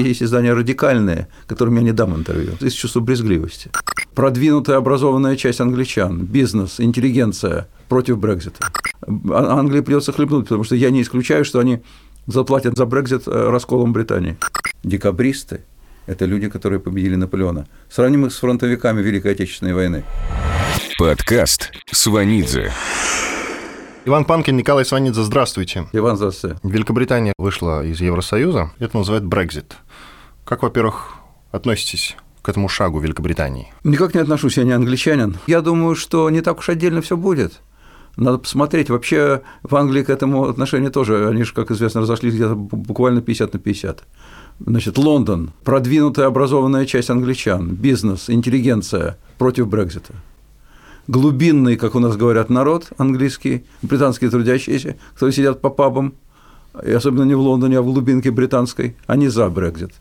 Есть издания радикальные, которым я не дам интервью, из чувства брезгливости. Продвинутая образованная часть англичан, бизнес, интеллигенция против Брекзита. А- Англии придется хлебнуть, потому что я не исключаю, что они заплатят за Брекзит э, расколом Британии. Декабристы – это люди, которые победили Наполеона. Сравним их с фронтовиками Великой Отечественной войны. Подкаст Сванидзе. Иван Панкин, Николай Сванидзе, здравствуйте. Иван Зассе. Великобритания вышла из Евросоюза. Это называют Брекзит. Как, во-первых, относитесь к этому шагу Великобритании? Никак не отношусь, я не англичанин. Я думаю, что не так уж отдельно все будет. Надо посмотреть. Вообще в Англии к этому отношение тоже, они же, как известно, разошлись где-то буквально 50 на 50. Значит, Лондон, продвинутая образованная часть англичан, бизнес, интеллигенция против Брекзита. Глубинный, как у нас говорят, народ английский, британские трудящиеся, которые сидят по пабам, и особенно не в Лондоне, а в глубинке британской, они за Брекзит.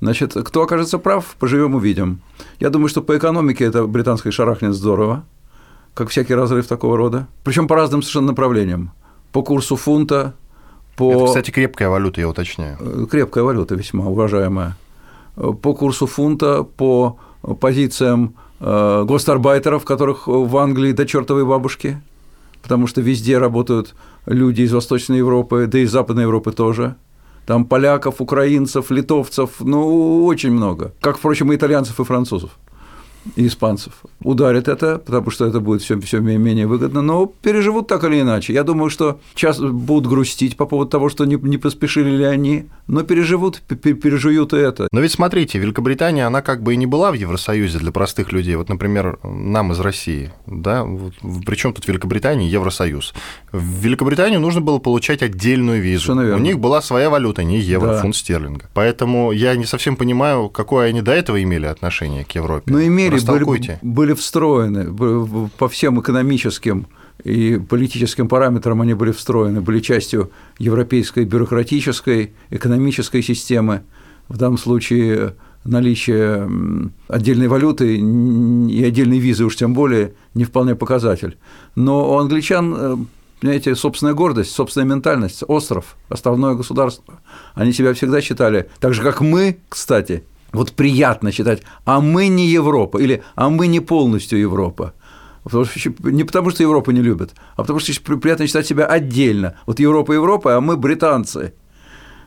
Значит, кто окажется прав, поживем увидим. Я думаю, что по экономике это британской шарахнет здорово, как всякий разрыв такого рода. Причем по разным совершенно направлениям. По курсу фунта, по... Это, кстати, крепкая валюта, я уточняю. Э, Крепкая валюта весьма уважаемая. Э, По курсу фунта, по позициям гостарбайтеров, которых в Англии до чертовой бабушки, потому что везде работают люди из Восточной Европы, да и из Западной Европы тоже. Там поляков, украинцев, литовцев, ну, очень много. Как, впрочем, и итальянцев, и французов испанцев. Ударит это, потому что это будет все, все менее выгодно, но переживут так или иначе. Я думаю, что сейчас будут грустить по поводу того, что не, не поспешили ли они, но переживут, пе- пережуют и это. Но ведь смотрите, Великобритания, она как бы и не была в Евросоюзе для простых людей. Вот, например, нам из России, да, вот, причем тут Великобритания и Евросоюз. В Великобританию нужно было получать отдельную визу. У них была своя валюта, не евро, Да. фунт стерлинга. Поэтому я не совсем понимаю, какое они до этого имели отношение к Европе. Но имели, были, были встроены по всем экономическим и политическим параметрам они были встроены, были частью европейской бюрократической, экономической системы. В данном случае наличие м, отдельной валюты и отдельной визы уж тем более не вполне показатель. Но у англичан, э, понимаете, собственная гордость, собственная ментальность, остров, островное государство. Они себя всегда считали, так же, как мы, кстати, вот приятно считать, а мы не Европа, или а мы не полностью Европа. Потому что, не потому, что Европу не любят, а потому что при- приятно считать себя отдельно. Вот Европа Европа, а мы британцы.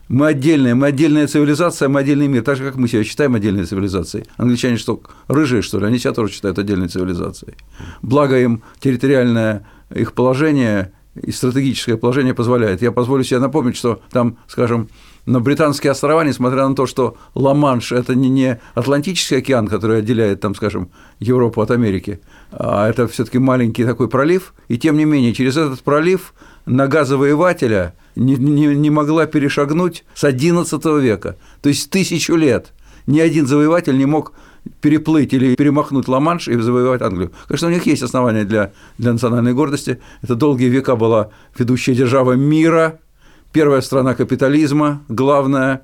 Мы отдельная, мы отдельная цивилизация, мы отдельный мир, так же, как мы себя считаем отдельной цивилизацией. Англичане что, рыжие, что ли? Они себя тоже считают отдельной цивилизацией. Благо им территориальное их положение и стратегическое положение позволяет. Я позволю себе напомнить, что там, скажем, на Британские острова, несмотря на то, что Ла-Манш – это не, Атлантический океан, который отделяет, там, скажем, Европу от Америки, а это все таки маленький такой пролив, и тем не менее через этот пролив нога завоевателя не, не, не могла перешагнуть с XI века, то есть тысячу лет. Ни один завоеватель не мог переплыть или перемахнуть Ла-Манш и завоевать Англию. Конечно, у них есть основания для, для национальной гордости. Это долгие века была ведущая держава мира, первая страна капитализма, главная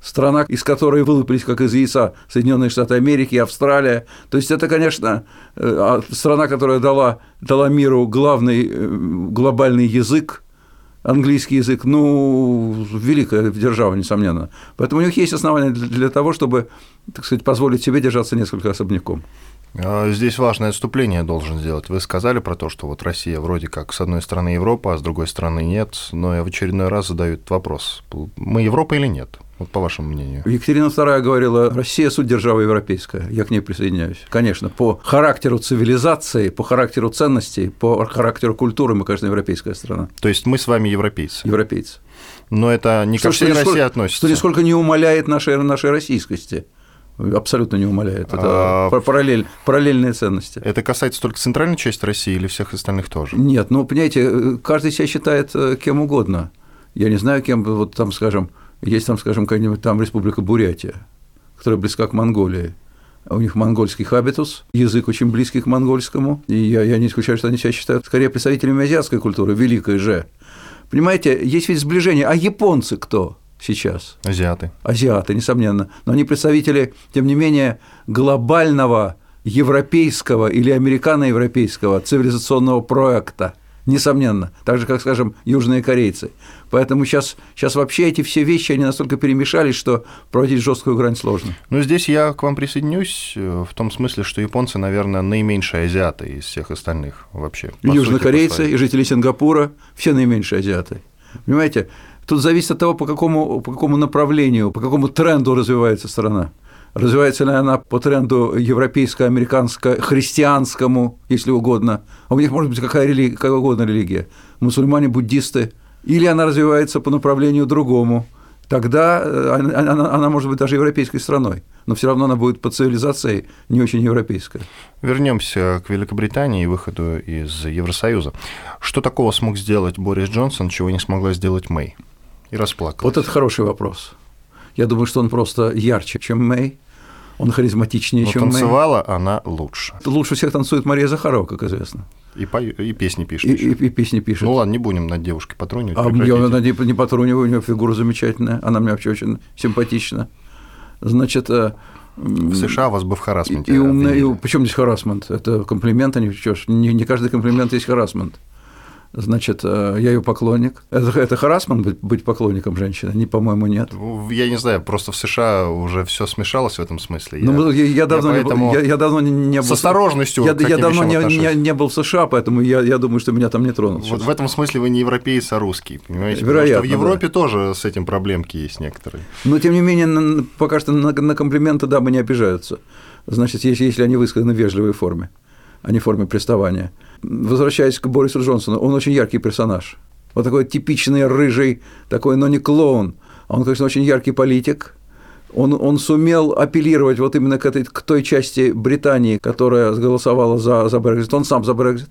страна, из которой вылупились, как из яйца, Соединенные Штаты Америки, Австралия. То есть это, конечно, э, а, страна, которая дала, дала миру главный э, глобальный язык, английский язык, ну, великая держава, несомненно. Поэтому у них есть основания для того, чтобы, так сказать, позволить себе держаться несколько особняком. А, Здесь важное отступление должен сделать. Вы сказали про то, что вот Россия вроде как с одной стороны Европа, а с другой стороны нет, но я в очередной раз задаю этот вопрос. Мы Европа или нет? Вот по вашему мнению. Екатерина II говорила, Россия – суть держава европейская, я к ней присоединяюсь. Конечно, по характеру цивилизации, по характеру ценностей, по характеру культуры мы, конечно, европейская страна, То есть мы с вами европейцы. европейцы. Но это не ко всей нисколько- России относится. Что нисколько не умаляет нашей, нашей российскости. Абсолютно не умаляет. Это А- пар- параллель, параллельные ценности. Это касается только центральной части России или всех остальных тоже? Нет, ну, понимаете, каждый себя считает э, кем угодно. Я не знаю, кем, вот там, скажем, есть там, скажем, какая-нибудь там республика Бурятия, которая близка к Монголии. У них монгольский хабитус, язык очень близкий к монгольскому. И я, я не исключаю, что они себя считают скорее представителями азиатской культуры, великой же. Понимаете, есть ведь сближение. А японцы кто сейчас? Азиаты. азиаты, несомненно, но они представители, тем не менее, глобального европейского или американо-европейского цивилизационного проекта, Несомненно. Так же, как, скажем, южные корейцы. Поэтому сейчас, сейчас вообще эти все вещи, они настолько перемешались, что проводить жесткую грань сложно. Ну, здесь я к вам присоединюсь э, в том смысле, что японцы, наверное, наименьшие азиаты из всех остальных вообще. Южнокорейцы и жители Сингапура – все наименьшие азиаты. Понимаете, тут зависит от того, по какому, по какому направлению, по какому тренду развивается страна. Развивается ли она по тренду европейско-американско-христианскому, если угодно. А у них может быть какая, религия, какая угодно религия. Мусульмане, буддисты. Или она развивается по направлению другому. Тогда э, она, она, она может быть даже европейской страной, но все равно она будет по цивилизации не очень европейская. Вернемся к Великобритании и выходу из Евросоюза. Что такого смог сделать Борис Джонсон, чего не смогла сделать Мэй? И расплакалась. Вот это хороший вопрос. Я думаю, что он просто ярче, чем Мэй, он харизматичнее, Но чем танцевала Мэй. она лучше. Лучше всех танцует Мария Захарова, как известно. И, по... и песни пишет. И, и, и песни пишет. Ну ладно, не будем над девушкой патронивать. А я не, не патрониваю, у нее фигура замечательная, она мне вообще очень симпатична. Значит, э, в США вас бы в харасменте. И, умная, и почему здесь харасмент? Это комплимент, а не, не, не каждый комплимент есть харасмент. Значит, э, я ее поклонник. Это, это харасман быть, быть поклонником женщины? Не, по-моему, нет. Ну, я не знаю, просто в США уже все смешалось в этом смысле. Ну, я, я, давно, я, поэтому... я, я давно не был. С осторожностью. Я, я давно не, не, не был в США, поэтому я, я думаю, что меня там не тронут. Вот в этом смысле вы не европеец, а русский, понимаете? Вероятно. Потому что в Европе да. тоже с этим проблемки есть некоторые. Но тем не менее, пока что на, на комплименты дамы не обижаются. Значит, если, если они высказаны в вежливой форме, а не форме приставания. Возвращаясь к Борису Джонсону, он очень яркий персонаж. Вот такой типичный рыжий, такой, но не клоун. Он, конечно, очень яркий политик. Он, он сумел апеллировать вот именно к, этой, к той части Британии, которая голосовала за, за Брекзит. Он сам за Брекзит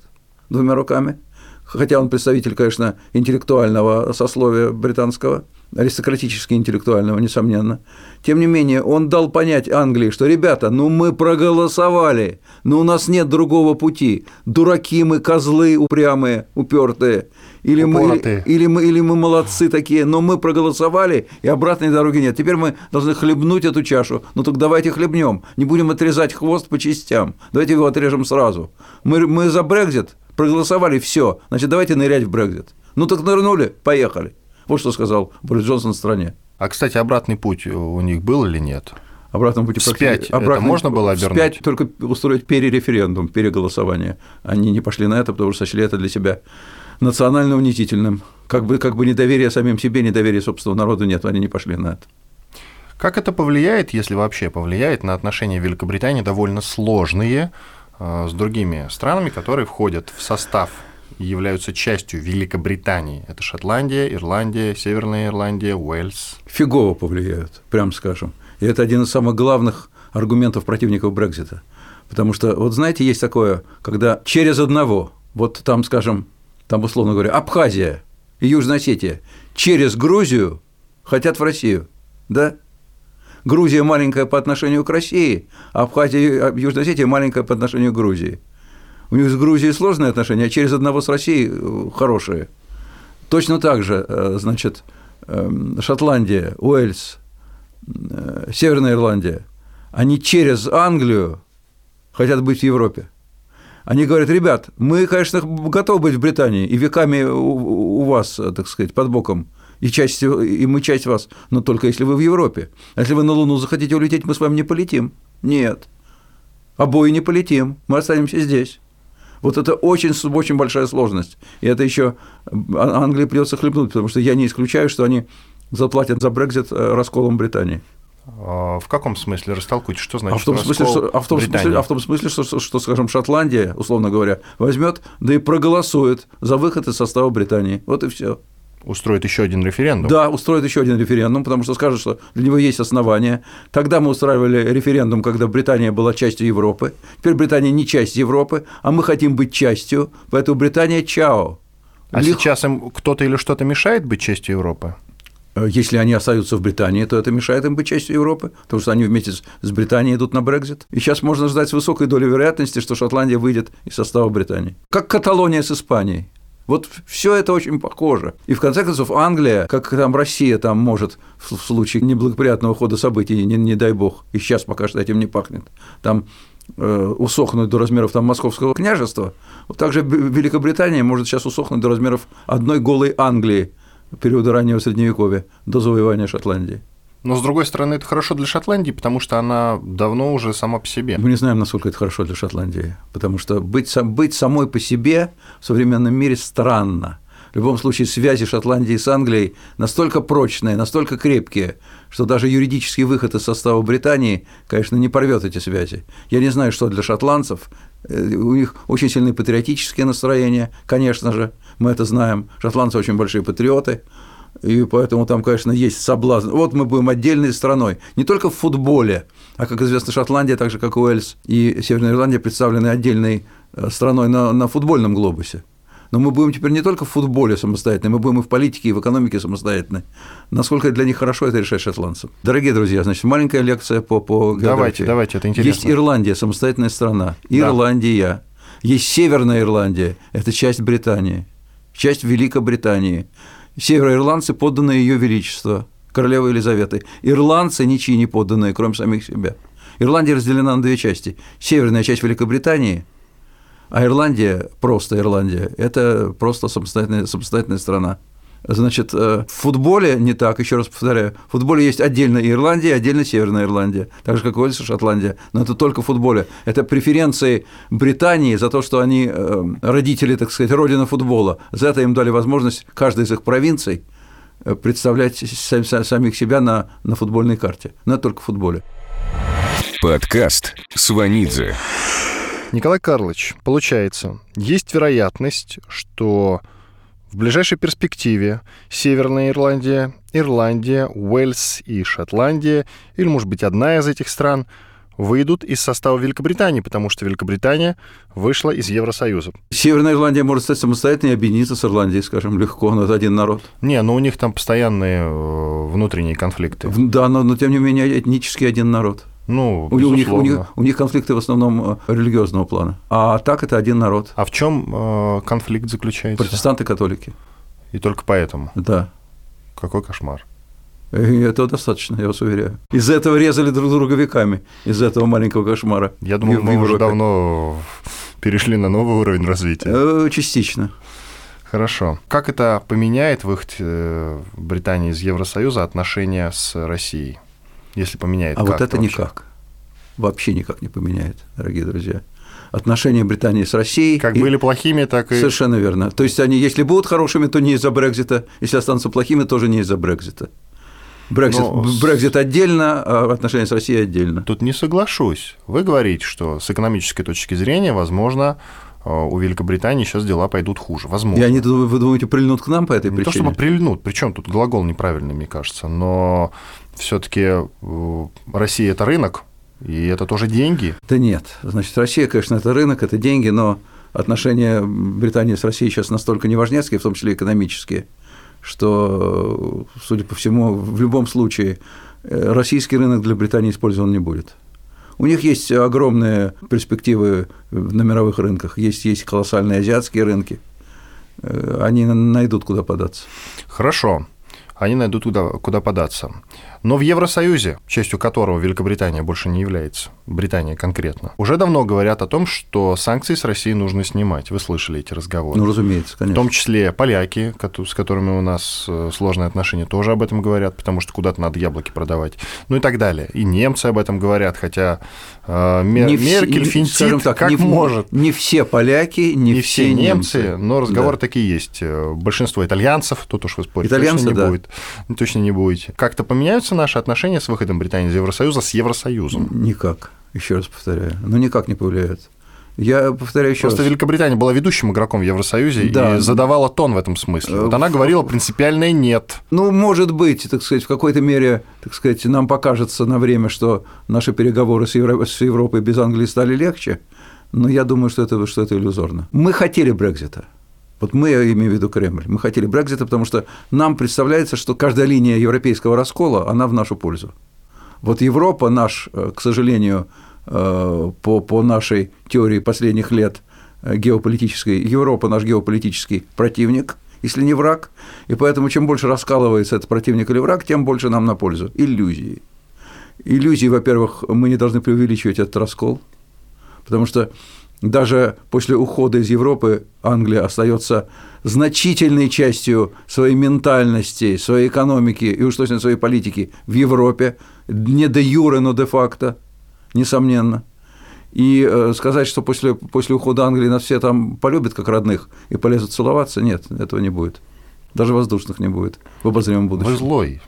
двумя руками. Хотя он представитель, конечно, интеллектуального сословия британского – аристократически интеллектуального, несомненно. Тем не менее, он дал понять Англии, что, ребята, ну мы проголосовали, но у нас нет другого пути. Дураки мы, козлы упрямые, упертые. Или мы, или, или, мы, или мы молодцы такие, но мы проголосовали, и обратной дороги нет. Теперь мы должны хлебнуть эту чашу. Ну так давайте хлебнем. Не будем отрезать хвост по частям. Давайте его отрежем сразу. Мы, мы за Брекзит проголосовали, все. Значит, давайте нырять в Брекзит. Ну так нырнули, поехали. Вот что сказал Борис Джонсон стране. А, кстати, обратный путь у них был или нет? Обратном пути Вспять обратный, это можно было обернуть? Вспять только устроить перереферендум, переголосование. Они не пошли на это, потому что сочли это для себя национально унизительным. Как бы, как бы недоверия самим себе, недоверия собственного народу нет, они не пошли на это. Как это повлияет, если вообще повлияет на отношения Великобритании довольно сложные э, с другими странами, которые входят в состав являются частью Великобритании. Это Шотландия, Ирландия, Северная Ирландия, Уэльс. Фигово повлияют, прям скажем. И это один из самых главных аргументов противников Брекзита. Потому что, вот знаете, есть такое, когда через одного, вот там, скажем, там, условно говоря, Абхазия и Южная Осетия через Грузию хотят в Россию, да? Грузия маленькая по отношению к России, а Абхазия и Южная Осетия маленькая по отношению к Грузии. У них с Грузией сложные отношения, а через одного с Россией э, хорошие. Точно так же, э, значит, эм, Шотландия, Уэльс, э, Северная Ирландия, они через Англию хотят быть в Европе. Они говорят, ребят, мы, конечно, готовы быть в Британии, и веками у вас, так сказать, под боком, и, часть, и мы часть вас, но только если вы в Европе. А если вы на Луну захотите улететь, мы с вами не полетим. Нет. Обои не полетим, мы останемся здесь. Вот это очень, очень большая сложность. И это еще а, Англии придется хлебнуть, потому что я не исключаю, что они заплатят за Брекзит э, расколом Британии. А в каком смысле растолкуйте, что значит а в том смысле, что, а в том смысле, а в том смысле что, что, что, скажем, Шотландия, условно говоря, возьмет, да и проголосует за выход из состава Британии. Вот и все устроит еще один референдум. Да, устроит еще один референдум, потому что скажет, что для него есть основания. Тогда мы устраивали референдум, когда Британия была частью Европы. Теперь Британия не часть Европы, а мы хотим быть частью, поэтому Британия чао. А Лег... сейчас им кто-то или что-то мешает быть частью Европы? Э, если они остаются в Британии, то это мешает им быть частью Европы, потому что они вместе с Британией идут на Брекзит. И сейчас можно ждать с высокой долей вероятности, что Шотландия выйдет из состава Британии. Как Каталония с Испанией. Вот все это очень похоже. И в конце концов Англия, как там Россия там может в случае неблагоприятного хода событий, не, не дай бог, и сейчас пока что этим не пахнет, там э, усохнуть до размеров там, Московского княжества, вот так же Великобритания может сейчас усохнуть до размеров одной голой Англии периода раннего Средневековья до завоевания Шотландии. Но, с другой стороны, это хорошо для Шотландии, потому что она давно уже сама по себе. Мы не знаем, насколько это хорошо для Шотландии, потому что быть, быть самой по себе в современном мире странно. В любом случае, связи Шотландии с Англией настолько прочные, настолько крепкие, что даже юридический выход из состава Британии, конечно, не порвет эти связи. Я не знаю, что для шотландцев. Э, у них очень сильные патриотические настроения, конечно же, мы это знаем. Шотландцы очень большие патриоты, и поэтому там, конечно, есть соблазн. Вот мы будем отдельной страной, не только в футболе, а, как известно, Шотландия, так же как Уэльс и Северная Ирландия представлены отдельной э, страной на, на футбольном глобусе. Но мы будем теперь не только в футболе самостоятельны, мы будем и в политике, и в экономике самостоятельны. Насколько для них хорошо, это решать шотландцам. Дорогие друзья, значит, маленькая лекция по, по географии. Давайте, давайте, это интересно. Есть Ирландия, самостоятельная страна. Ирландия. Да. Есть Северная Ирландия, это часть Британии, часть Великобритании. Североирландцы подданные ее величество, королевы Елизаветы. Ирландцы ничьи не подданные, кроме самих себя. Ирландия разделена на две части. Северная часть Великобритании, а Ирландия, просто Ирландия, это просто самостоятельная, самостоятельная страна. Значит, э, в футболе не так, еще раз повторяю, в футболе есть отдельно Ирландия, отдельно Северная Ирландия, так же, как и Уэльс и Шотландия, но это только в футболе. Это преференции Британии за то, что они э, родители, так сказать, родина футбола. За это им дали возможность каждой из их провинций э, представлять самих себя на, на футбольной карте. Но это только в футболе. Подкаст Сванидзе. Николай Карлович, получается, есть вероятность, что в ближайшей перспективе Северная Ирландия, Ирландия, Уэльс и Шотландия, или, может быть, одна из этих стран, выйдут из состава Великобритании, потому что Великобритания вышла из Евросоюза. Северная Ирландия может стать самостоятельной и объединиться с Ирландией, скажем, легко, но это один народ. Не, но у них там постоянные э, внутренние конфликты. Да, но, но тем не менее этнически один народ. Ну, у, них, у, них, у них конфликты в основном э, религиозного плана. А так это один народ. А в чем э, конфликт заключается? Протестанты католики. И только поэтому? Да. Какой кошмар. И этого достаточно, я вас уверяю. Из-за этого резали друг друга веками, из-за этого маленького кошмара. Я думаю, мы уже давно перешли на новый уровень развития. Э, частично. Хорошо. Как это поменяет выход Британии из Евросоюза отношения с Россией? Если поменяет. А вот это вообще? никак. Вообще никак не поменяет, дорогие друзья. Отношения Британии с Россией. Как и... были плохими, так и. Совершенно верно. То есть они, если будут хорошими, то не из-за Брекзита, если останутся плохими, тоже не из-за Брекзита. Брекзит, Но... Брекзит отдельно, а отношения с Россией отдельно. Тут не соглашусь. Вы говорите, что с экономической точки зрения, возможно, э, у Великобритании сейчас дела пойдут хуже. Возможно. И они, вы думаете, прильнут к нам по этой не причине? Не то, чтобы прильнут, причем тут глагол неправильный, мне кажется, но все-таки э, Россия это рынок, и это тоже деньги. Да нет. Значит, Россия, конечно, это рынок, это деньги, но отношения Британии с Россией сейчас настолько неважнецкие, в том числе экономические, что, судя по всему, в любом случае э, российский рынок для Британии использован не будет. У них есть огромные перспективы на мировых рынках, есть, есть колоссальные азиатские рынки, э, они найдут куда податься. Хорошо они найдут куда, куда податься. Но в Евросоюзе, частью которого Великобритания больше не является, Британия конкретно, уже давно говорят о том, что санкции с Россией нужно снимать. Вы слышали эти разговоры? Ну, разумеется, конечно. В том числе поляки, с которыми у нас э, сложные отношения, тоже об этом говорят, потому что куда-то надо яблоки продавать. Ну и так далее. И немцы об этом говорят, хотя э, Мер, не Меркель все, финтит так, как не, может. Не все поляки, не, не все немцы, немцы но разговоры да. такие есть. Э, большинство итальянцев, тут уж вы спорите, Итальянцы, точно не да. будет. Точно не будете. Как-то поменяются наши отношения с выходом Британии из Евросоюза с Евросоюзом? Никак, еще раз повторяю. Ну, никак не повлияет. Я повторяю еще Просто раз. Великобритания была ведущим игроком в Евросоюзе да. и задавала тон в этом смысле. Вот она говорила принципиальное «нет». Ну, может быть, так сказать, в какой-то мере, так сказать, нам покажется на время, что наши переговоры с, Евро... с Европой без Англии стали легче, но я думаю, что это, что это иллюзорно. Мы хотели Брекзита. Вот мы, я имею в виду Кремль, мы хотели Брекзита, потому что нам представляется, что каждая линия европейского раскола, она в нашу пользу. Вот Европа наш, э, к сожалению, э, по, по нашей теории последних лет э, геополитической, Европа наш геополитический противник, если не враг, и поэтому чем больше раскалывается этот противник или враг, тем больше нам на пользу. Иллюзии. Иллюзии, во-первых, мы не должны преувеличивать этот раскол – Потому что даже после ухода из Европы Англия остается значительной частью своей ментальности, своей экономики и уж точно своей политики в Европе, не де юре, но де факто, несомненно. И э, сказать, что после, после ухода Англии нас все там полюбят как родных и полезут целоваться, нет, этого не будет. Даже воздушных не будет в обозримом будущем. Вы злой.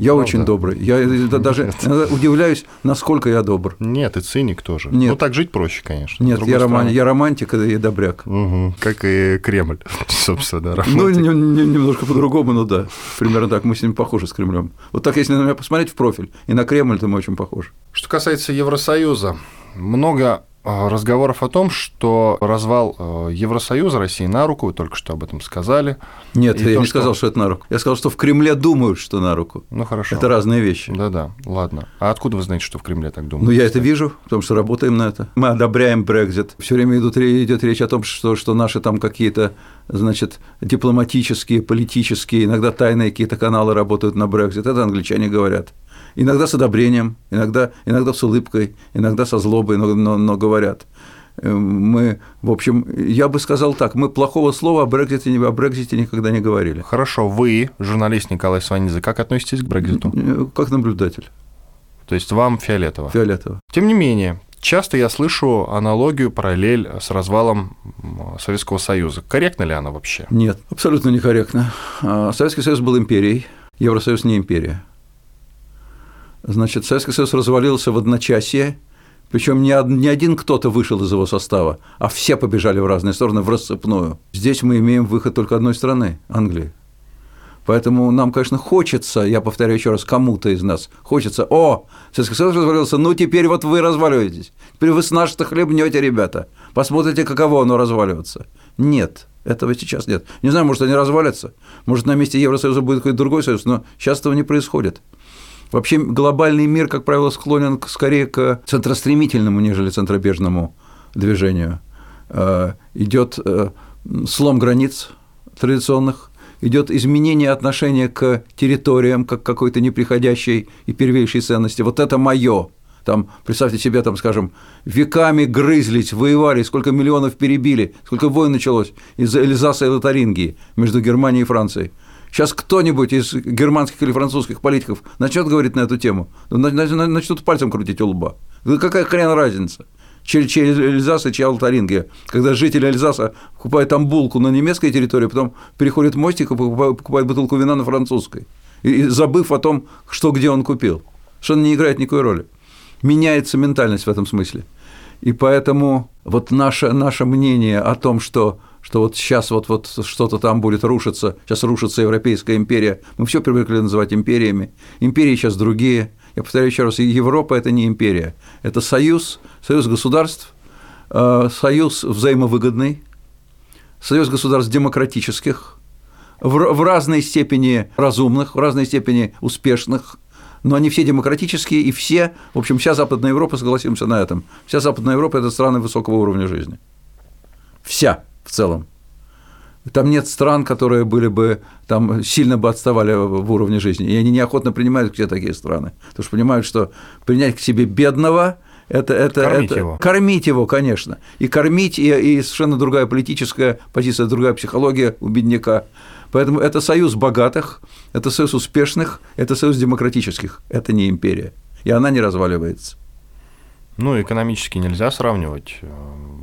Я Правда? очень добрый. Я даже удивляюсь, насколько я добр. Нет, и циник тоже. Нет. Ну, так жить проще, конечно. Нет, я, роман, я романтик и добряк. Угу. Как и Кремль, собственно, да, романтик. Ну, не, не, немножко по-другому, но да. Примерно так. Мы с ним похожи с Кремлем. Вот так, если на меня посмотреть в профиль, и на Кремль, то мы очень похожи. Что касается Евросоюза, много разговоров о том, что развал э, Евросоюза России на руку, вы только что об этом сказали. Нет, я то, не что... сказал, что это на руку. Я сказал, что в Кремле думают, что на руку. Ну хорошо. Это разные вещи. Да-да, ладно. А откуда вы знаете, что в Кремле так думают? Ну я это вижу, потому что работаем на это. Мы одобряем Брекзит. Все время идут, идет речь о том, что, что наши там какие-то значит, дипломатические, политические, иногда тайные какие-то каналы работают на Брекзит. Это англичане говорят иногда с одобрением, иногда, иногда с улыбкой, иногда со злобой, но, но, но говорят. Э, мы, в общем, я бы сказал так, мы плохого слова о Брекзите, о Брекзите никогда не говорили. Хорошо, вы, журналист Николай Сванидзе, как относитесь к Брекзиту? Э, как наблюдатель. То есть вам фиолетово? Фиолетово. Тем не менее, часто я слышу аналогию, параллель с развалом Советского Союза. Корректна ли она вообще? Нет, абсолютно некорректно. А, Советский Союз был империей, Евросоюз не империя. Значит, Советский Союз развалился в одночасье, причем не, один кто-то вышел из его состава, а все побежали в разные стороны, в рассыпную. Здесь мы имеем выход только одной страны – Англии. Поэтому нам, конечно, хочется, я повторяю еще раз, кому-то из нас хочется, о, Советский Союз развалился, ну теперь вот вы разваливаетесь, теперь вы с наших-то хлебнете, ребята, посмотрите, каково оно разваливаться. Нет, этого сейчас нет. Не знаю, может, они развалятся, может, на месте Евросоюза будет какой-то другой союз, но сейчас этого не происходит. Вообще глобальный мир, как правило, склонен скорее к центростремительному, нежели центробежному движению. Э, идет э, слом границ традиционных, идет изменение отношения к территориям, как какой-то неприходящей и первейшей ценности. Вот это мое. Там, представьте себе, там, скажем, веками грызлись, воевали, сколько миллионов перебили, сколько войн началось из-за Эльзаса и Лотарингии между Германией и Францией. Сейчас кто-нибудь из германских или французских политиков начнет говорить на эту тему, начнут пальцем крутить у лба. Какая хрен разница? Чей, чей Эльзас и чья Алтарингия. Когда жители Эльзаса покупают там булку на немецкой территории, потом переходит мостик и покупает, бутылку вина на французской, и, забыв о том, что где он купил. Что не играет никакой роли. Меняется ментальность в этом смысле. И поэтому вот наше, наше мнение о том, что что вот сейчас вот, вот что-то там будет рушиться, сейчас рушится Европейская империя. Мы все привыкли называть империями. Империи сейчас другие. Я повторяю еще раз, Европа – это не империя, это союз, союз государств, э, союз взаимовыгодный, союз государств демократических, в разной степени разумных, в разной степени успешных, но они все демократические, и все, в общем, вся Западная Европа, согласимся на этом, вся Западная Европа – это страны высокого уровня жизни. Вся в целом. Там нет стран, которые были бы там сильно бы отставали в уровне жизни. И они неохотно принимают к себе такие страны. Потому что понимают, что принять к себе бедного это, это, кормить это, его. Кормить его, конечно. И кормить, и, и совершенно другая политическая позиция, другая психология у бедняка. Поэтому это союз богатых, это союз успешных, это союз демократических. Это не империя. И она не разваливается. Ну, экономически нельзя сравнивать.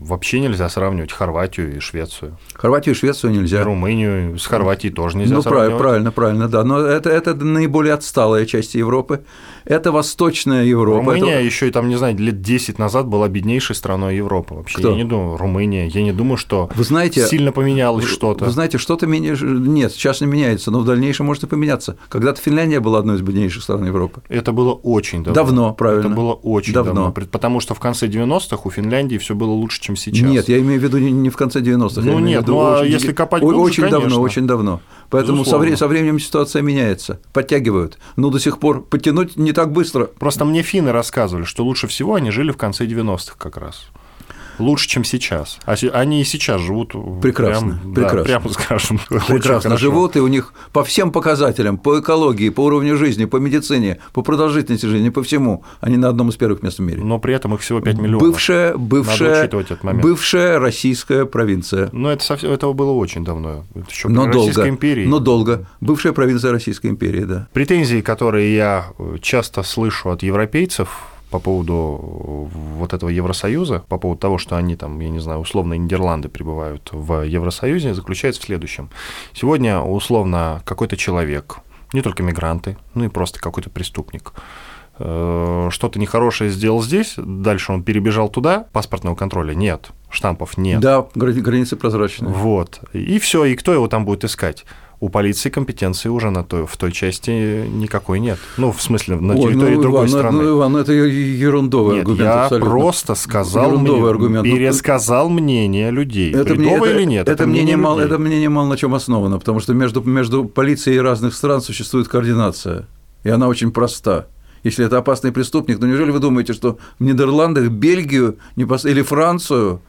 Вообще нельзя сравнивать Хорватию и Швецию. Хорватию и Швецию нельзя. И Румынию с Хорватией тоже нельзя ну, сравнивать. Правильно, правильно, да. Но это, это наиболее отсталая часть Европы. Это Восточная Европа. Румыния это... еще и там, не знаю, лет 10 назад была беднейшей страной Европы. Вообще, Кто? я не думаю, Румыния, я не думаю, что вы знаете, сильно поменялось что-то. Вы знаете, что-то меня... Нет, сейчас не меняется, но в дальнейшем может и поменяться. Когда-то Финляндия была одной из беднейших стран Европы. Это было очень давно. Давно, правильно. Это было очень давно. давно. Потому что в конце 90-х у Финляндии все было лучше, чем сейчас. Нет, я имею в виду не в конце 90-х. Ну нет, виду, ну а очень, если копать глубже, Очень конечно. давно, очень давно. Поэтому со, вре- со временем ситуация меняется, подтягивают. Но до сих пор подтянуть не так быстро. Просто мне финны рассказывали, что лучше всего они жили в конце 90-х как раз. Лучше, чем сейчас. А они и сейчас живут прекрасно, прям, прекрасно. Да, прямо скажем. Прекрасно живут, и у них по всем показателям, по экологии, по уровню жизни, по медицине, по продолжительности жизни, по всему, они на одном из первых мест в мире. Но при этом их всего 5 миллионов. Бывшая, бывшая, бывшая российская провинция. Но это совсем, этого было очень давно. Это еще но Российской долго, империи. Но долго. Бывшая провинция Российской империи, да. Претензии, которые я часто слышу от европейцев, по поводу вот этого Евросоюза, по поводу того, что они там, я не знаю, условно Нидерланды прибывают в Евросоюзе, заключается в следующем. Сегодня условно какой-то человек, не только мигранты, ну и просто какой-то преступник, э, что-то нехорошее сделал здесь, дальше он перебежал туда, паспортного контроля нет, штампов нет. Да, границы прозрачные. Вот. И все, и кто его там будет искать? У полиции компетенции уже на той, в той части никакой нет. Ну, в смысле, на территории Ой, ну, другой Иван, ну, страны. Ну, Иван, это ерундовый нет, аргумент я абсолютно. просто сказал, ерундовый мне, аргумент. Ну, пересказал мнение людей. Это Бредово мне, или нет? Это, это, мнение мнение мало, людей. это мнение мало на чем основано, потому что между, между полицией разных стран существует координация, и она очень проста. Если это опасный преступник, ну неужели вы думаете, что в Нидерландах Бельгию или Францию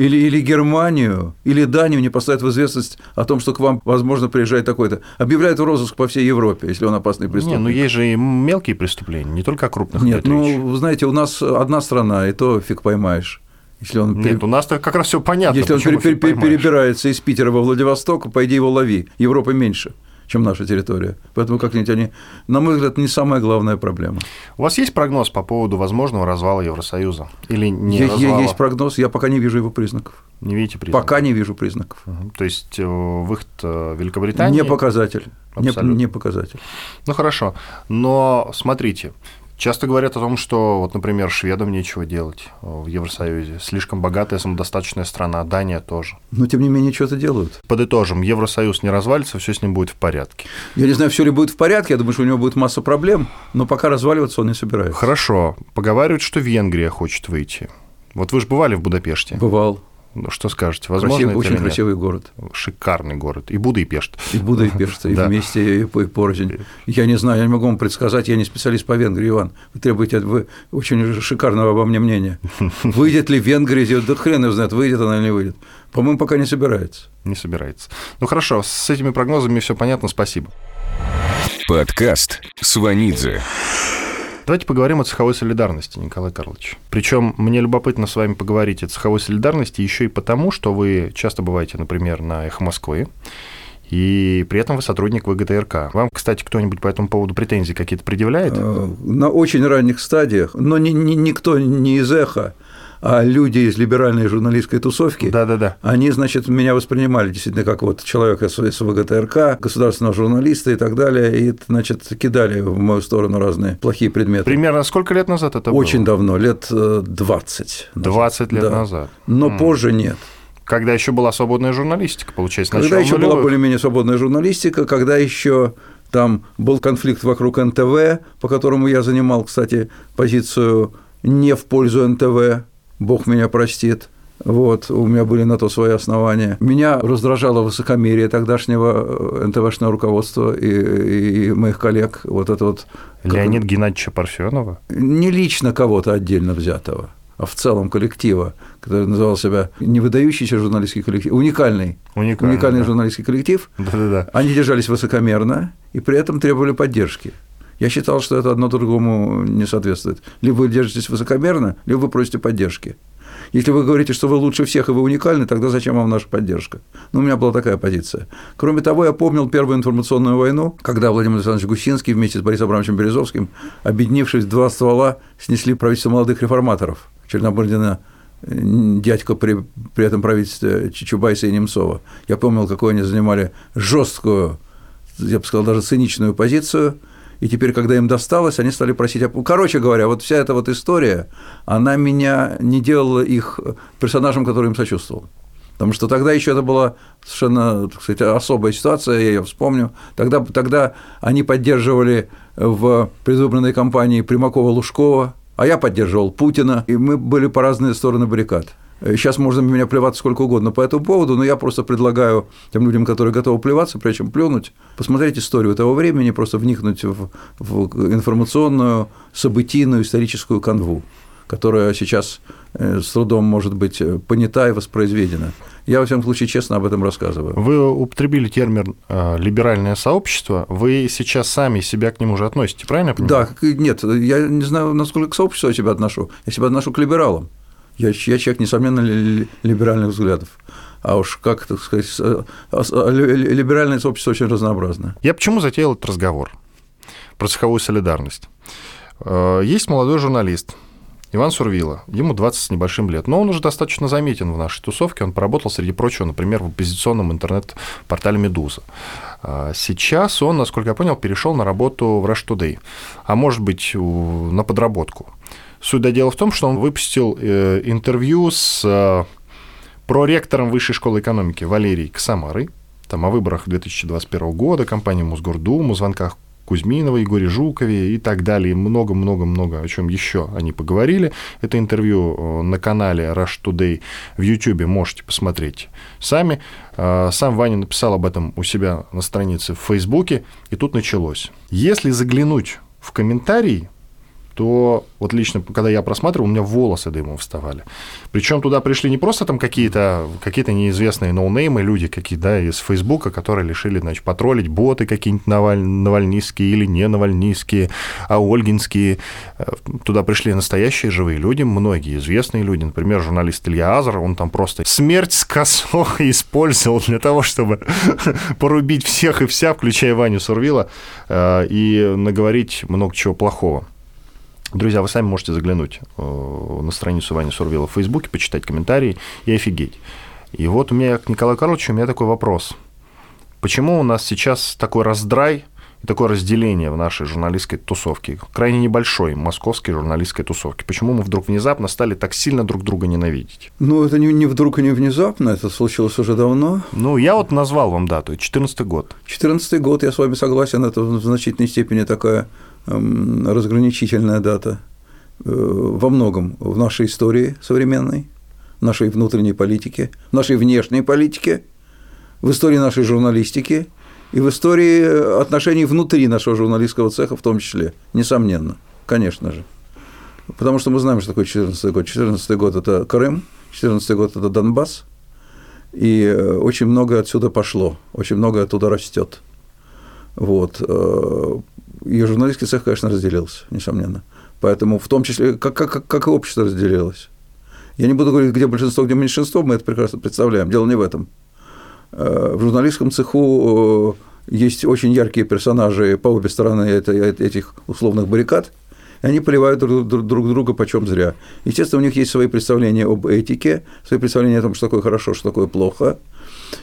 или, или Германию, или Данию не поставят в известность о том, что к вам, возможно, приезжает такой-то. Объявляют в розыск по всей Европе, если он опасный преступник. Не, ну есть же и мелкие преступления, не только о крупных. Нет, ну, вы знаете, у нас одна страна, и то фиг поймаешь. Если он Нет, пере... у нас как раз все понятно. Если он пере... перебирается из Питера во Владивосток, пойди его лови. Европы меньше чем наша территория. Поэтому как-нибудь они, на мой взгляд, не самая главная проблема. У вас есть прогноз по поводу возможного развала Евросоюза? Или не есть, развала? Есть прогноз, я пока не вижу его признаков. Не видите признаков? Пока не вижу признаков. Угу. То есть выход Великобритании? Не показатель. Не, не показатель. Ну хорошо. Но смотрите, Часто говорят о том, что, вот, например, шведам нечего делать в Евросоюзе. Слишком богатая, самодостаточная страна, Дания тоже. Но, тем не менее, что-то делают. Подытожим, Евросоюз не развалится, все с ним будет в порядке. Я не знаю, все ли будет в порядке, я думаю, что у него будет масса проблем, но пока разваливаться он не собирается. Хорошо. Поговаривают, что Венгрия хочет выйти. Вот вы же бывали в Будапеште? Бывал. Ну, что скажете? Возможно, Красив, это очень или красивый город. Шикарный город. И Буда, и Пешт. И Буда, и Пешт, и вместе, и порознь. Я не знаю, я не могу вам предсказать, я не специалист по Венгрии, Иван. Вы требуете вы очень шикарного обо мне мнения. Выйдет ли Венгрия, да хрен его знает, выйдет она или не выйдет. По-моему, пока не собирается. Не собирается. Ну хорошо, с этими прогнозами все понятно, спасибо. Подкаст Сванидзе. Давайте поговорим о цеховой солидарности, Николай Карлович. Причем мне любопытно с вами поговорить о цеховой солидарности еще и потому, что вы часто бываете, например, на «Эхо Москвы», и при этом вы сотрудник ВГТРК. Вам, кстати, кто-нибудь по этому поводу претензии какие-то предъявляет? На очень ранних стадиях, но ни, ни, никто не из «Эхо», а люди из либеральной журналистской тусовки, да, да, да. они, значит, меня воспринимали действительно как вот человека с ВГТРК, государственного журналиста и так далее, и, значит, кидали в мою сторону разные плохие предметы. Примерно сколько лет назад это Очень было? давно, лет 20. 20 лет да. назад. Но mm. позже нет. Когда еще была свободная журналистика, получается, Когда еще нулевых. была более-менее свободная журналистика, когда еще там был конфликт вокруг НТВ, по которому я занимал, кстати, позицию не в пользу НТВ, Бог меня простит. Вот, у меня были на то свои основания. Меня раздражало высокомерие тогдашнего НТВшного руководства и, и моих коллег. Вот это вот. Леонид как... Геннадьевича Парфенова? Не лично кого-то отдельно взятого, а в целом коллектива, который называл себя не выдающийся журналистский коллектив, уникальный, уникальный, уникальный да. журналистский коллектив. Да-да-да. Они держались высокомерно и при этом требовали поддержки. Я считал, что это одно другому не соответствует. Либо вы держитесь высокомерно, либо вы просите поддержки. Если вы говорите, что вы лучше всех и вы уникальны, тогда зачем вам наша поддержка? Ну, у меня была такая позиция. Кроме того, я помнил первую информационную войну, когда Владимир Александрович Гусинский вместе с Борисом Абрамовичем Березовским, объединившись в два ствола, снесли правительство молодых реформаторов. Чернобордина дядька при, при этом правительстве Чубайса и Немцова. Я помнил, какую они занимали жесткую, я бы сказал, даже циничную позицию – и теперь, когда им досталось, они стали просить... Короче говоря, вот вся эта вот история, она меня не делала их персонажем, который им сочувствовал. Потому что тогда еще это была совершенно так сказать, особая ситуация, я ее вспомню. Тогда, тогда они поддерживали в предвыборной кампании Примакова-Лужкова, а я поддерживал Путина, и мы были по разные стороны баррикад. Сейчас можно меня плеваться сколько угодно по этому поводу, но я просто предлагаю тем людям, которые готовы плеваться, прежде чем плюнуть, посмотреть историю того времени, просто вникнуть в, в информационную, событийную, историческую канву. которая сейчас э, с трудом может быть э, понята и воспроизведена. Я, во всяком случае, честно об этом рассказываю. Вы употребили термин «либеральное сообщество». Вы сейчас сами себя к нему уже относите, правильно я понимаю? Да, нет, я не знаю, насколько к сообществу я себя отношу. Я себя отношу к либералам. Я, я человек, несомненно, либеральных взглядов. А уж как, так сказать, либеральное сообщество очень разнообразно. Я почему затеял этот разговор про цеховую солидарность? Э, есть молодой журналист, Иван Сурвила, ему 20 с небольшим лет, но он уже достаточно заметен в нашей тусовке, он поработал, среди прочего, например, в оппозиционном интернет-портале «Медуза». А сейчас он, насколько я понял, перешел на работу в Rush Today, а может быть, на подработку. Суть дела в том, что он выпустил э, интервью с э, проректором Высшей школы экономики Валерией Ксамарой, там о выборах 2021 года, кампании Мосгордуму, звонках Кузьминова, Егоре Жукове и так далее. Много-много-много о чем еще они поговорили. Это интервью э, на канале Rush Today в YouTube можете посмотреть сами. Сам Ваня написал об этом у себя на странице в Фейсбуке, и тут началось. Если заглянуть в комментарии то вот лично, когда я просматривал, у меня волосы дымом вставали. Причем туда пришли не просто там какие-то какие неизвестные ноунеймы, люди какие да, из Фейсбука, которые решили, значит, потроллить боты какие-нибудь наваль, навальнистские или не навальнистские, а ольгинские. Э, туда пришли настоящие живые люди, многие известные люди. Например, журналист Илья Азар, он там просто смерть с косой использовал для того, чтобы порубить всех и вся, включая Ваню Сурвила, э, и наговорить много чего плохого. Друзья, вы сами можете заглянуть э, на страницу Вани Сурвила в Фейсбуке, почитать комментарии и офигеть. И вот у меня к Николаю Карловичу у меня такой вопрос. Почему у нас сейчас такой раздрай и такое разделение в нашей журналистской тусовке, крайне небольшой московской журналистской тусовке? Почему мы вдруг внезапно стали так сильно друг друга ненавидеть? Ну, это не, не вдруг и не внезапно, это случилось уже давно. Ну, я вот назвал вам дату, 14 год. 14 год, я с вами согласен, это в значительной степени такая разграничительная дата э, во многом в нашей истории современной, в нашей внутренней политике, в нашей внешней политике, в истории нашей журналистики и в истории отношений внутри нашего журналистского цеха в том числе, несомненно, конечно же. Потому что мы знаем, что такое 14 год. 14 год – это Крым, 14 год – это Донбасс, и э, очень много отсюда пошло, очень много оттуда растет. Вот. Э, и журналистский цех, конечно, разделился, несомненно. Поэтому в том числе, как, как, как и общество разделилось. Я не буду говорить, где большинство, где меньшинство, мы это прекрасно представляем. Дело не в этом. Э, в журналистском цеху э, есть очень яркие персонажи по обе стороны этих условных баррикад, и они поливают друг, друг, друг друга почем зря. Естественно, у них есть свои представления об этике, свои представления о том, что такое хорошо, что такое плохо –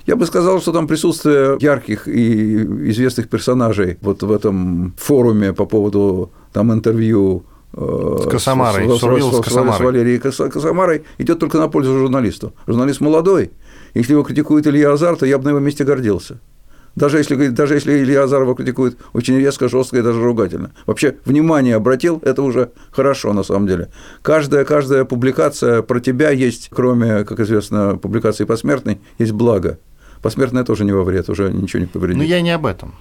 я бы сказал, что там присутствие ярких и известных персонажей вот в этом форуме по поводу там интервью э, с Косомарой, с, с, с, с, с Валерией Косомарой идет только на пользу журналисту. Журналист молодой. Если его критикует Илья Азар, то я бы на его месте гордился. Даже если, даже если Илья Азарова критикует очень резко, жестко и даже ругательно. Вообще, внимание обратил, это уже хорошо на самом деле. Каждая, каждая публикация про тебя есть, кроме, как известно, публикации посмертной, есть благо. Посмертная тоже не во вред, уже ничего не повредит. Но я не об этом.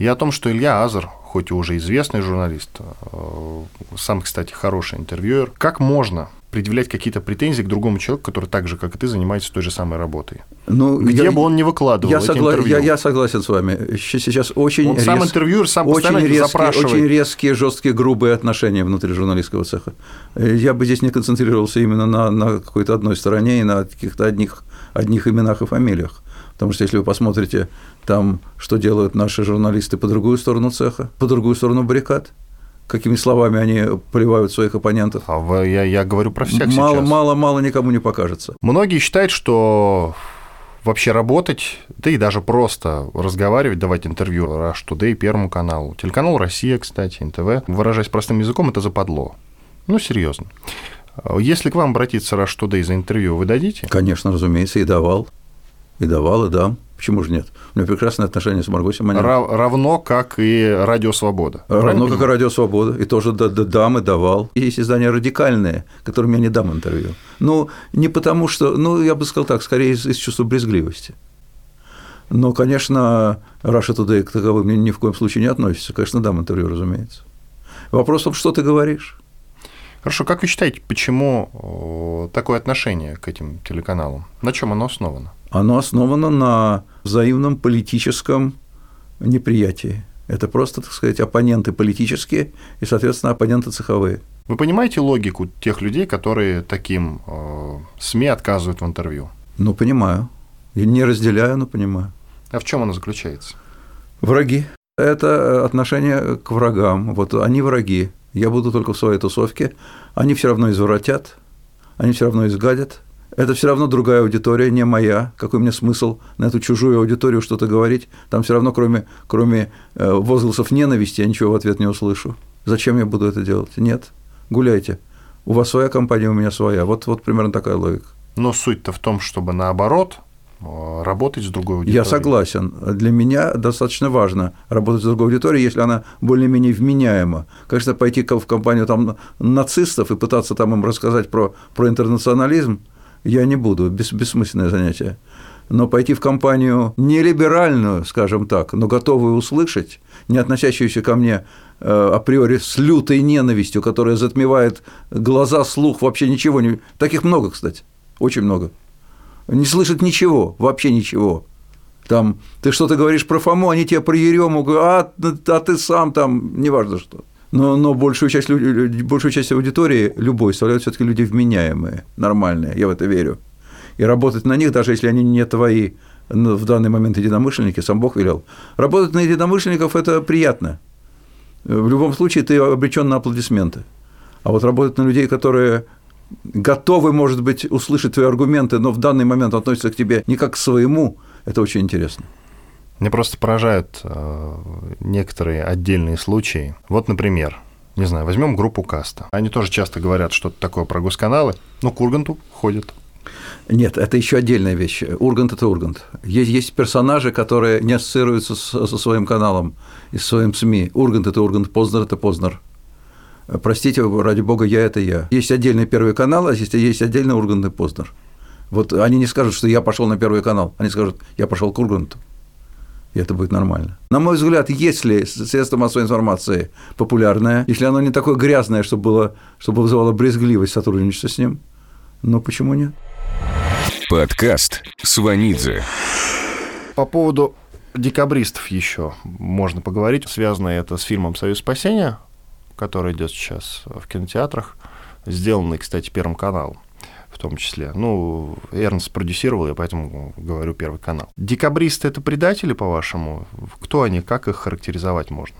Я о том, что Илья Азар, хоть и уже известный журналист, э, сам, кстати, хороший интервьюер, как можно предъявлять какие-то претензии к другому человеку, который так же, как и ты, занимается той же самой работой. Ну, Где я, бы он не выкладывал я, эти согла... я, я согласен с вами. Сейчас очень он рез... сам интервьюер, сам очень резкие, запрашивает. Очень резкие, жесткие, грубые отношения внутри журналистского цеха. Я бы здесь не концентрировался именно на, на какой-то одной стороне и на каких-то одних, одних именах и фамилиях. Потому что если вы посмотрите там, что делают наши журналисты по другую сторону цеха, по другую сторону баррикад, какими словами они поливают своих оппонентов. А вы, я, я говорю про всех мало, сейчас. Мало, мало никому не покажется. Многие считают, что вообще работать, да и даже просто разговаривать, давать интервью Rush Today, Первому каналу, телеканал «Россия», кстати, НТВ, выражаясь простым языком, это западло. Ну, серьезно. Если к вам обратиться Rush Today за интервью, вы дадите? Конечно, разумеется, и давал. И давал, и дам. Почему же нет? У меня прекрасные отношения с Марго Симонян. Равно как и Радио Свобода. Равно как и Радио Свобода. И тоже дам и давал. Есть издания радикальные, которым я не дам интервью. Ну, не потому что, ну, я бы сказал так, скорее из, из чувства брезгливости. Но, конечно, Раша Today к таковым ни, ни в коем случае не относится. Конечно, дам интервью, разумеется. Вопрос в том, что ты говоришь. Хорошо, как вы считаете, почему такое отношение к этим телеканалам? На чем оно основано? Оно основано на взаимном политическом неприятии. Это просто, так сказать, оппоненты политические и, соответственно, оппоненты цеховые. Вы понимаете логику тех людей, которые таким э, СМИ отказывают в интервью? Ну, понимаю. Я не разделяю, но понимаю. А в чем она заключается? Враги. Это отношение к врагам. Вот они враги. Я буду только в своей тусовке. Они все равно извратят, они все равно изгадят. Это все равно другая аудитория, не моя. Какой мне смысл на эту чужую аудиторию что-то говорить? Там все равно, кроме, кроме э, возгласов ненависти, я ничего в ответ не услышу. Зачем я буду это делать? Нет. Гуляйте. У вас своя компания, у меня своя. Вот, вот примерно такая логика. Но суть-то в том, чтобы наоборот Э, работать с другой аудиторией. Я согласен. Для меня достаточно важно работать с другой аудиторией, если она более-менее вменяема. Конечно, пойти в компанию там, нацистов и пытаться там им рассказать про, про интернационализм я не буду, бес, бессмысленное занятие. Но пойти в компанию не либеральную, скажем так, но готовую услышать, не относящуюся ко мне э, априори с лютой ненавистью, которая затмевает глаза, слух, вообще ничего не... Таких много, кстати, очень много не слышат ничего, вообще ничего. Там ты что-то говоришь про Фому, они тебе про Ерему говорят, а, а ты сам там, неважно что. Но, но большую, часть, большую часть аудитории любой составляют все таки люди вменяемые, нормальные, я в это верю. И работать на них, даже если они не твои в данный момент единомышленники, сам Бог велел, работать на единомышленников – это приятно. В любом случае ты обречен на аплодисменты. А вот работать на людей, которые готовы, может быть, услышать твои аргументы, но в данный момент относятся к тебе не как к своему, это очень интересно. Мне просто поражают э, некоторые отдельные случаи. Вот, например, не знаю, возьмем группу Каста. Они тоже часто говорят что-то такое про госканалы, но к Урганту ходят. Нет, это еще отдельная вещь. Ургант – это Ургант. Есть, есть персонажи, которые не ассоциируются с, со своим каналом и своим СМИ. Ургант – это Ургант, Познер – это Познер. Простите, ради бога, я – это я. Есть отдельный Первый канал, а есть, есть отдельный Ургант и Познер. Вот они не скажут, что я пошел на Первый канал, они скажут, я пошел к Урганту. И это будет нормально. На мой взгляд, если средство массовой информации популярное, если оно не такое грязное, чтобы, было, чтобы вызывало брезгливость сотрудничества с ним, ну почему нет? Подкаст Сванидзе. По поводу декабристов еще можно поговорить. Связано это с фильмом «Союз спасения», который идет сейчас в кинотеатрах, сделанный, кстати, Первым каналом в том числе. Ну, Эрнст продюсировал, я поэтому говорю Первый канал. Декабристы – это предатели, по-вашему? Кто они, как их характеризовать можно?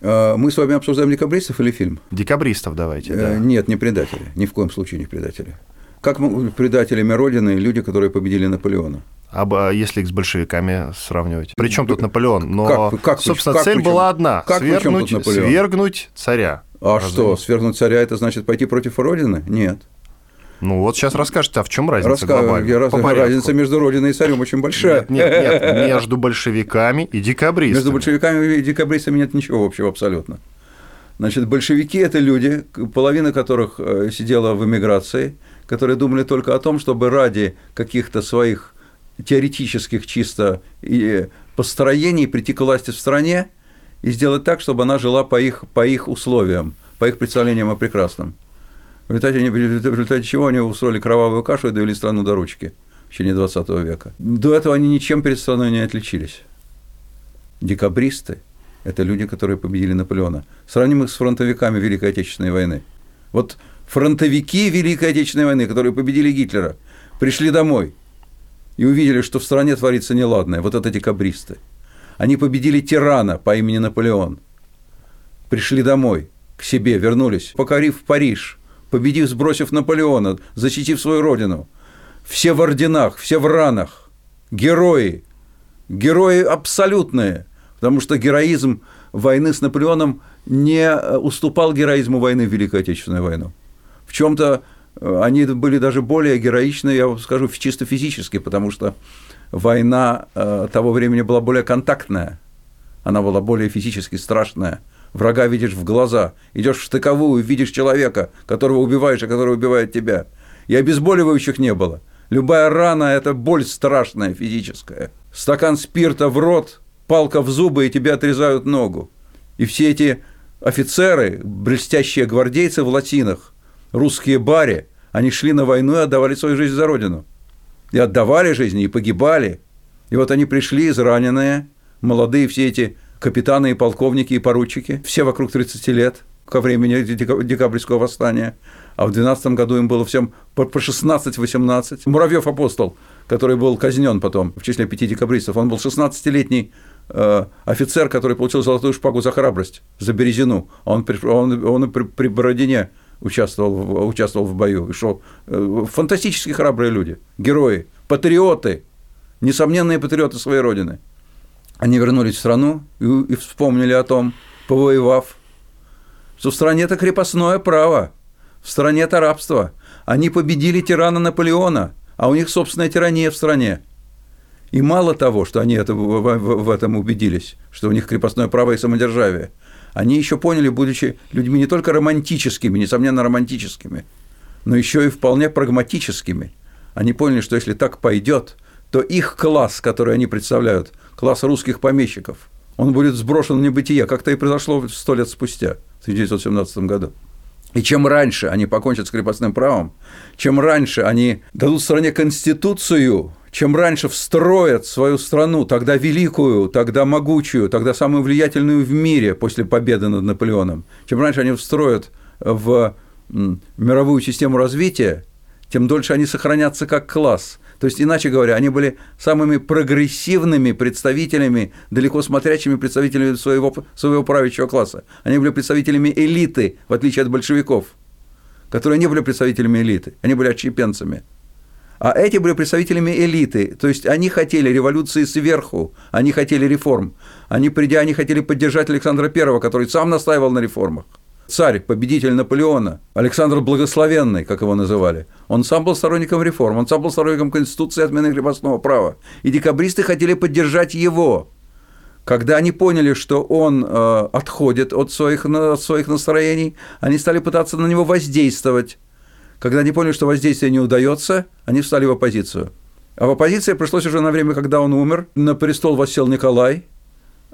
А, мы с вами обсуждаем декабристов или фильм? Декабристов давайте, да. Э, нет, не предатели, ни в коем случае не предатели. Как предателями Родины люди, которые победили Наполеона? А если их с большевиками сравнивать? Причем тут Наполеон? Но, как, как, собственно, как, цель причем, была одна как, свергнуть, свергнуть царя. А Разве что, свергнуть царя это значит пойти против Родины? Нет. Ну вот сейчас расскажете, а в чем разница Раска... глобально? Раз... Разница между Родиной и царем очень большая. Нет, нет, нет, между большевиками и декабристами. Между большевиками и декабристами нет ничего общего абсолютно. Значит, большевики – это люди, половина которых э, сидела в эмиграции, которые думали только о том, чтобы ради каких-то своих теоретических чисто и построений прийти к власти в стране и сделать так, чтобы она жила по их, по их условиям, по их представлениям о прекрасном. В результате, в результате чего они устроили кровавую кашу и довели страну до ручки в течение 20 века. До этого они ничем перед страной не отличились. Декабристы – это люди, которые победили Наполеона. Сравним их с фронтовиками Великой Отечественной войны. Вот фронтовики Великой Отечественной войны, которые победили Гитлера, пришли домой и увидели, что в стране творится неладное. Вот это декабристы. Они победили тирана по имени Наполеон. Пришли домой, к себе, вернулись, покорив Париж, победив, сбросив Наполеона, защитив свою родину. Все в орденах, все в ранах. Герои. Герои абсолютные. Потому что героизм войны с Наполеоном не уступал героизму войны в Великую Отечественную войну в чем-то э, они были даже более героичны, я вам скажу, чисто физически, потому что война э, того времени была более контактная, она была более физически страшная. Врага видишь в глаза, идешь в штыковую, видишь человека, которого убиваешь, а который убивает тебя. И обезболивающих не было. Любая рана – это боль страшная физическая. Стакан спирта в рот, палка в зубы, и тебе отрезают ногу. И все эти офицеры, блестящие гвардейцы в латинах, русские бари, они шли на войну и отдавали свою жизнь за Родину. И отдавали жизни, и погибали. И вот они пришли израненные, молодые все эти капитаны и полковники и поручики, все вокруг 30 лет ко времени декабрьского восстания, а в 12 году им было всем по 16-18. Муравьев апостол, который был казнен потом в числе пяти декабристов, он был 16-летний э, офицер, который получил золотую шпагу за храбрость, за Березину. Он, он, он при, при Бородине участвовал, участвовал в бою. И шел. Э, фантастически храбрые люди, герои, патриоты, несомненные патриоты своей родины – они вернулись в страну и, и вспомнили о том, повоевав, что в стране это крепостное право, в стране это рабство. Они победили тирана Наполеона, а у них собственная тирания в стране. И мало того, что они это, в, в, в этом убедились, что у них крепостное право и самодержавие, они еще поняли, будучи людьми не только романтическими, несомненно романтическими, но еще и вполне прагматическими. Они поняли, что если так пойдет, то их класс, который они представляют, класс русских помещиков, он будет сброшен в небытие, как-то и произошло сто лет спустя, в 1917 году. И чем раньше они покончат с крепостным правом, чем раньше они дадут стране конституцию, чем раньше встроят свою страну, тогда великую, тогда могучую, тогда самую влиятельную в мире после победы над Наполеоном, чем раньше они встроят в мировую систему развития, тем дольше они сохранятся как класс. То есть, иначе говоря, они были самыми прогрессивными представителями, далеко смотрящими представителями своего, своего правящего класса. Они были представителями элиты, в отличие от большевиков, которые не были представителями элиты, они были отщепенцами. А эти были представителями элиты, то есть они хотели революции сверху, они хотели реформ. Они, придя, они хотели поддержать Александра I, который сам настаивал на реформах царь, победитель Наполеона, Александр Благословенный, как его называли, он сам был сторонником реформ, он сам был сторонником Конституции отмены крепостного права. И декабристы хотели поддержать его. Когда они поняли, что он э, отходит от своих, от своих настроений, они стали пытаться на него воздействовать. Когда они поняли, что воздействие не удается, они встали в оппозицию. А в оппозиции пришлось уже на время, когда он умер, на престол воссел Николай,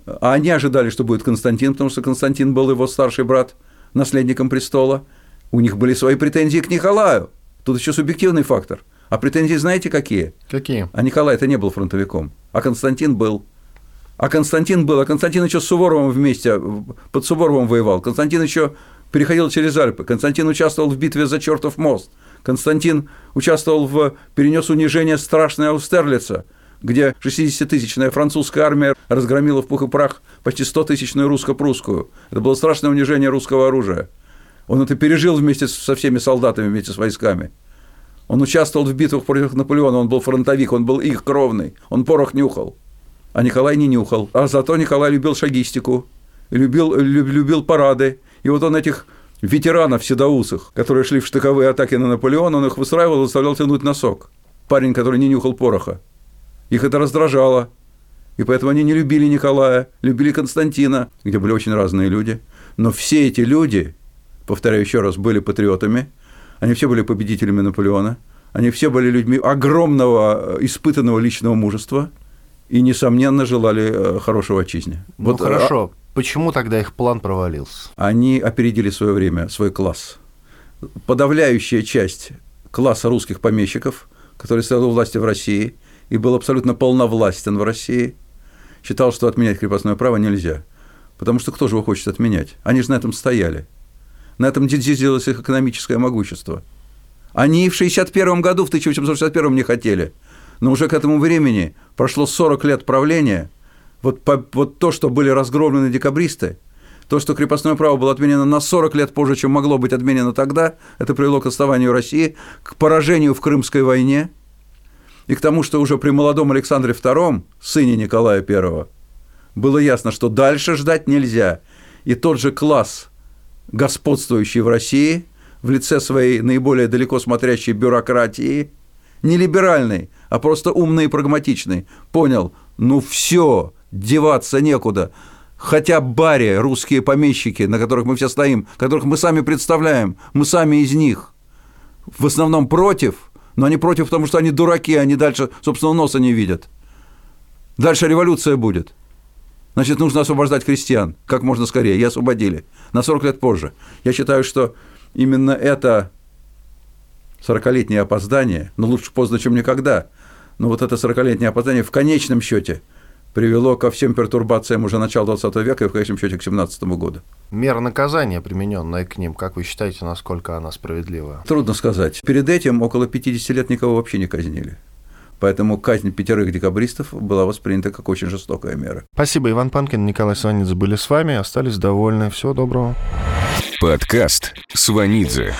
а они ожидали, что будет Константин, потому что Константин был его старший брат – наследником престола, у них были свои претензии к Николаю. Тут еще субъективный фактор. А претензии знаете какие? Какие? А Николай это не был фронтовиком, а Константин был. А Константин был, а Константин еще с Суворовым вместе, под Суворовым воевал. Константин еще переходил через Альпы. Константин участвовал в битве за чертов мост. Константин участвовал в перенес унижение страшное Аустерлица – где 60-тысячная французская армия разгромила в пух и прах почти 100-тысячную русско-прусскую. Это было страшное унижение русского оружия. Он это пережил вместе со всеми солдатами, вместе с войсками. Он участвовал в битвах против Наполеона, он был фронтовик, он был их кровный, он порох нюхал. А Николай не нюхал. А зато Николай любил шагистику, любил, любил парады. И вот он этих ветеранов седоусых, которые шли в штыковые атаки на Наполеона, он их выстраивал и заставлял тянуть носок. Парень, который не нюхал пороха. Их это раздражало. И поэтому они не любили Николая, любили Константина, где были очень разные люди. Но все эти люди, повторяю еще раз, были патриотами, они все были победителями Наполеона, они все были людьми огромного э, испытанного личного мужества и, несомненно, желали э, хорошего отчизне. Ну вот, хорошо, а... почему тогда их план провалился? Они опередили свое время, свой класс. Подавляющая часть класса русских помещиков, который стоял у власти в России – и был абсолютно полновластен в России, считал, что отменять крепостное право нельзя. Потому что кто же его хочет отменять? Они же на этом стояли. На этом сделалось их экономическое могущество. Они в 1961 году, в 1861 не хотели. Но уже к этому времени прошло 40 лет правления. Вот, по, вот то, что были разгромлены декабристы, то, что крепостное право было отменено на 40 лет позже, чем могло быть отменено тогда, это привело к отставанию России, к поражению в Крымской войне – и к тому, что уже при молодом Александре II, сыне Николая I, было ясно, что дальше ждать нельзя. И тот же класс, господствующий в России, в лице своей наиболее далеко смотрящей бюрократии, не либеральный, а просто умный и прагматичный, понял, ну все, деваться некуда. Хотя баре, русские помещики, на которых мы все стоим, которых мы сами представляем, мы сами из них, в основном против – но они против, потому что они дураки, они дальше собственного носа не видят. Дальше революция будет. Значит, нужно освобождать крестьян как можно скорее. И освободили. На 40 лет позже. Я считаю, что именно это 40-летнее опоздание, но лучше поздно, чем никогда, но вот это 40-летнее опоздание в конечном счете привело ко всем пертурбациям уже начала 20 века и в конечном счете к 17 году. Мера наказания, примененная к ним, как вы считаете, насколько она справедлива? Трудно сказать. Перед этим около 50 лет никого вообще не казнили. Поэтому казнь пятерых декабристов была воспринята как очень жестокая мера. Спасибо, Иван Панкин, Николай Сванидзе были с вами, остались довольны. Всего доброго. Подкаст Сванидзе.